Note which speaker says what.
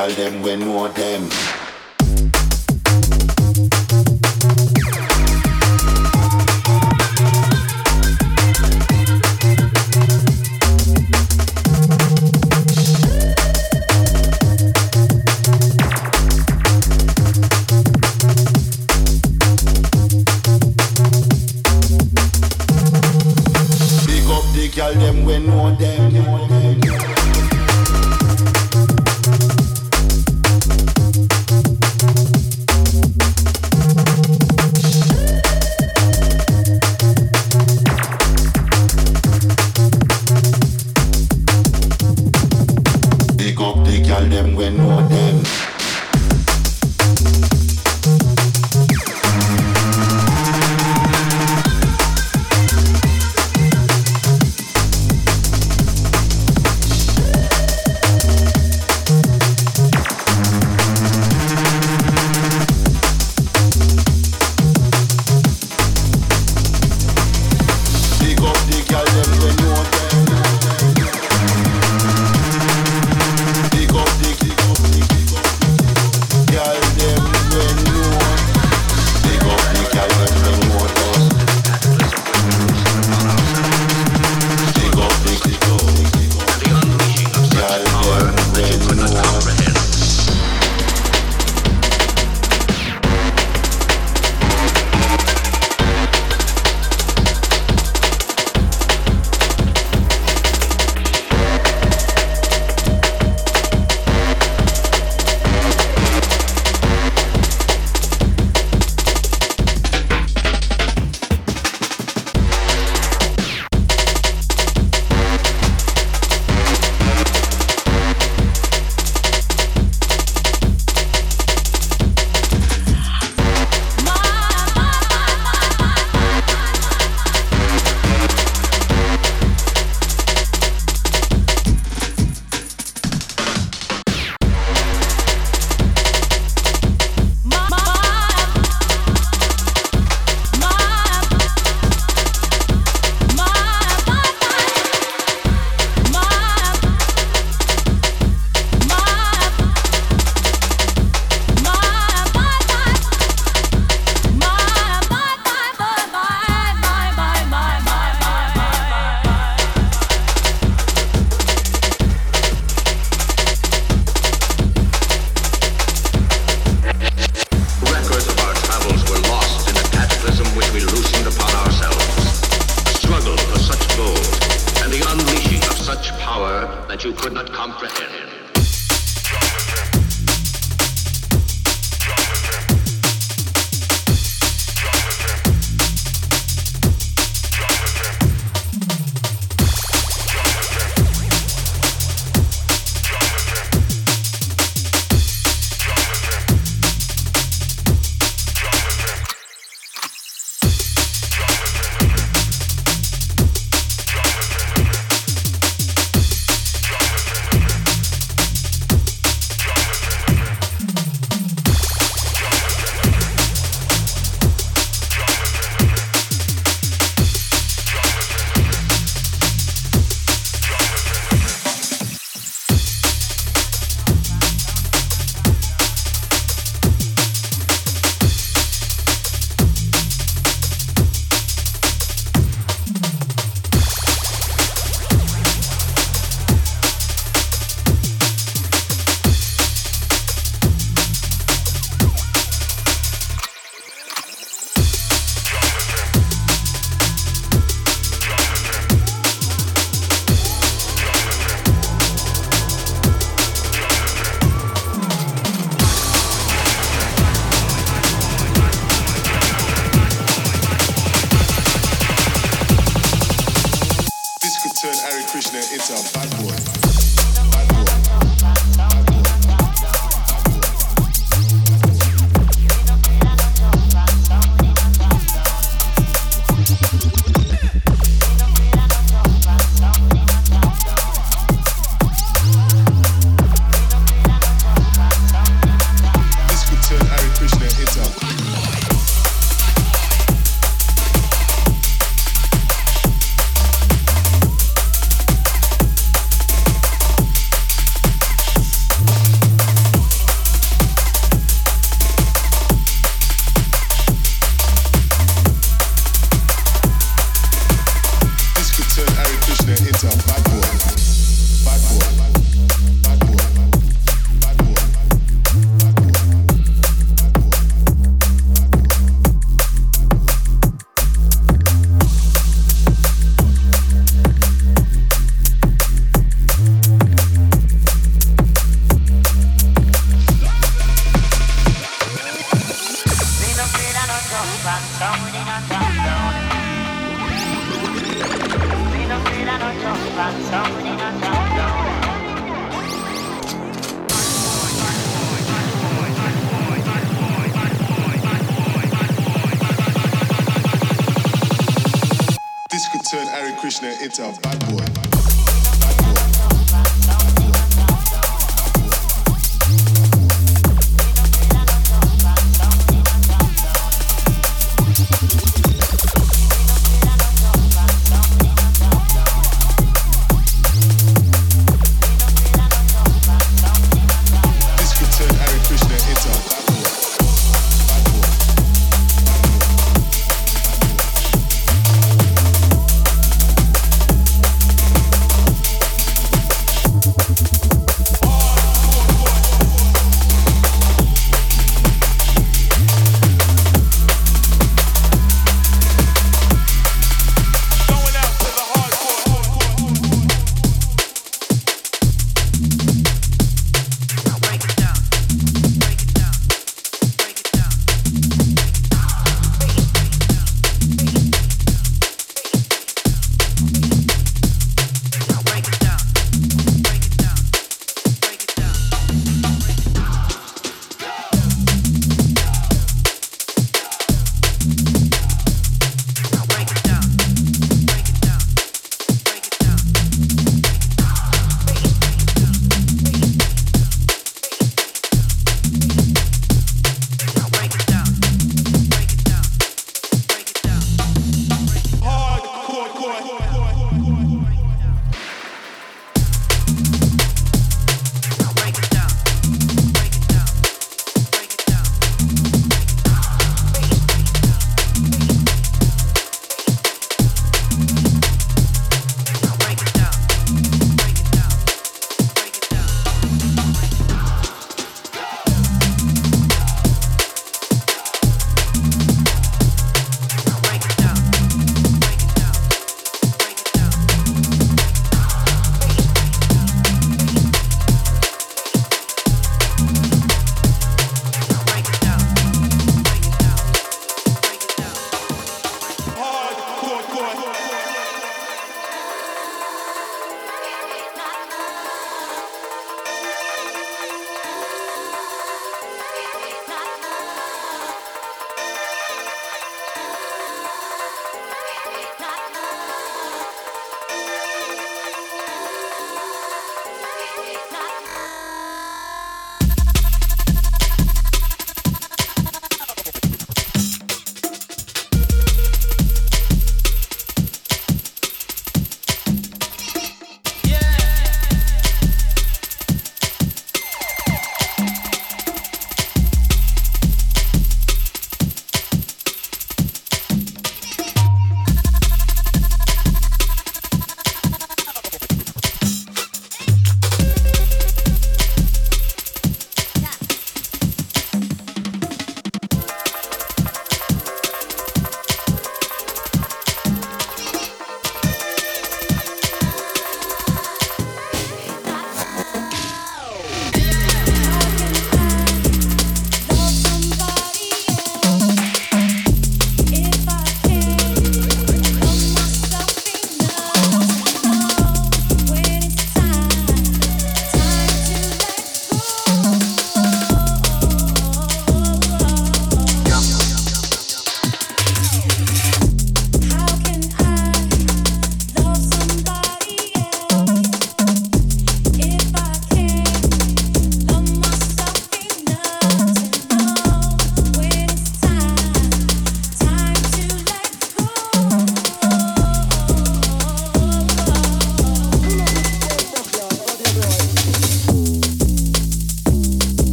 Speaker 1: Tell them
Speaker 2: when know them.